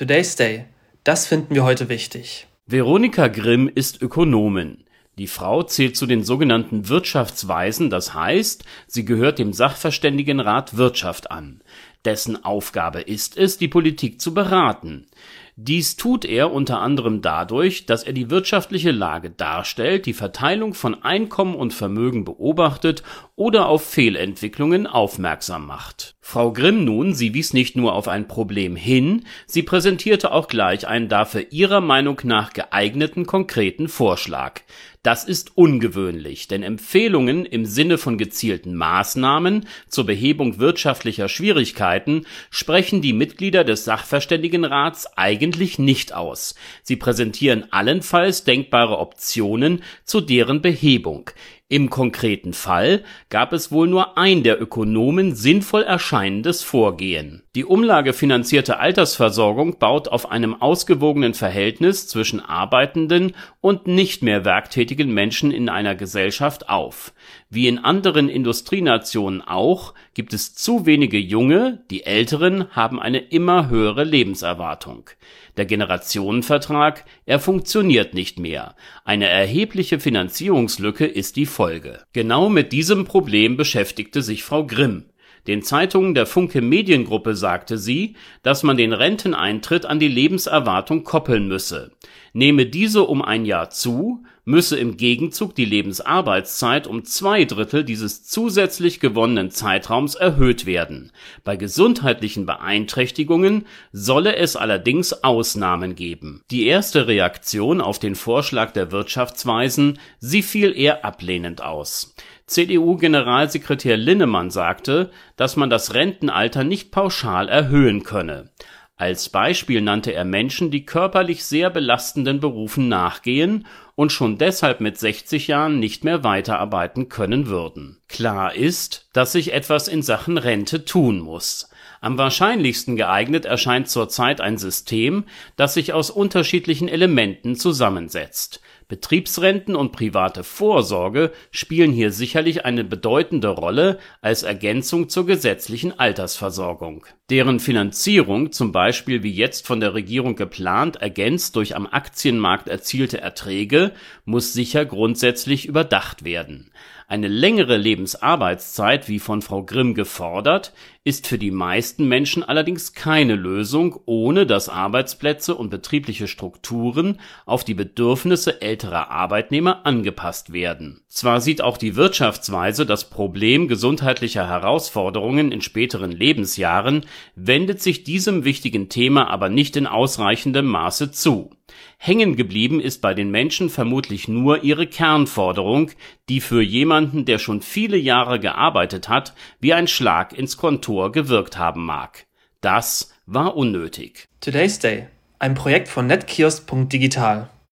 Today's Day. Das finden wir heute wichtig. Veronika Grimm ist Ökonomin. Die Frau zählt zu den sogenannten Wirtschaftsweisen, das heißt, sie gehört dem Sachverständigenrat Wirtschaft an. Dessen Aufgabe ist es, die Politik zu beraten. Dies tut er unter anderem dadurch, dass er die wirtschaftliche Lage darstellt, die Verteilung von Einkommen und Vermögen beobachtet oder auf Fehlentwicklungen aufmerksam macht. Frau Grimm nun, sie wies nicht nur auf ein Problem hin, sie präsentierte auch gleich einen dafür ihrer Meinung nach geeigneten konkreten Vorschlag. Das ist ungewöhnlich, denn Empfehlungen im Sinne von gezielten Maßnahmen zur Behebung wirtschaftlicher Schwierigkeiten sprechen die Mitglieder des Sachverständigenrats eigentlich nicht aus. Sie präsentieren allenfalls denkbare Optionen zu deren Behebung im konkreten Fall gab es wohl nur ein der Ökonomen sinnvoll erscheinendes Vorgehen. Die umlagefinanzierte Altersversorgung baut auf einem ausgewogenen Verhältnis zwischen arbeitenden und nicht mehr werktätigen Menschen in einer Gesellschaft auf. Wie in anderen Industrienationen auch, gibt es zu wenige Junge, die Älteren haben eine immer höhere Lebenserwartung. Der Generationenvertrag, er funktioniert nicht mehr. Eine erhebliche Finanzierungslücke ist die Folge. Genau mit diesem Problem beschäftigte sich Frau Grimm. Den Zeitungen der Funke Mediengruppe sagte sie, dass man den Renteneintritt an die Lebenserwartung koppeln müsse. Nehme diese um ein Jahr zu, müsse im Gegenzug die Lebensarbeitszeit um zwei Drittel dieses zusätzlich gewonnenen Zeitraums erhöht werden. Bei gesundheitlichen Beeinträchtigungen solle es allerdings Ausnahmen geben. Die erste Reaktion auf den Vorschlag der Wirtschaftsweisen, sie fiel eher ablehnend aus. CDU-Generalsekretär Linnemann sagte, dass man das Rentenalter nicht pauschal erhöhen könne. Als Beispiel nannte er Menschen, die körperlich sehr belastenden Berufen nachgehen und schon deshalb mit 60 Jahren nicht mehr weiterarbeiten können würden. Klar ist, dass sich etwas in Sachen Rente tun muss. Am wahrscheinlichsten geeignet erscheint zurzeit ein System, das sich aus unterschiedlichen Elementen zusammensetzt Betriebsrenten und private Vorsorge spielen hier sicherlich eine bedeutende Rolle als Ergänzung zur gesetzlichen Altersversorgung. Deren Finanzierung, zum Beispiel wie jetzt von der Regierung geplant, ergänzt durch am Aktienmarkt erzielte Erträge, muss sicher grundsätzlich überdacht werden. Eine längere Lebensarbeitszeit, wie von Frau Grimm gefordert, ist für die meisten Menschen allerdings keine Lösung, ohne dass Arbeitsplätze und betriebliche Strukturen auf die Bedürfnisse älterer Arbeitnehmer angepasst werden. Zwar sieht auch die Wirtschaftsweise das Problem gesundheitlicher Herausforderungen in späteren Lebensjahren, wendet sich diesem wichtigen Thema aber nicht in ausreichendem Maße zu Hängen geblieben ist bei den Menschen vermutlich nur ihre Kernforderung, die für jemanden, der schon viele Jahre gearbeitet hat, wie ein Schlag ins Kontor gewirkt haben mag. Das war unnötig. Today's Day, ein Projekt von netkiosk.digital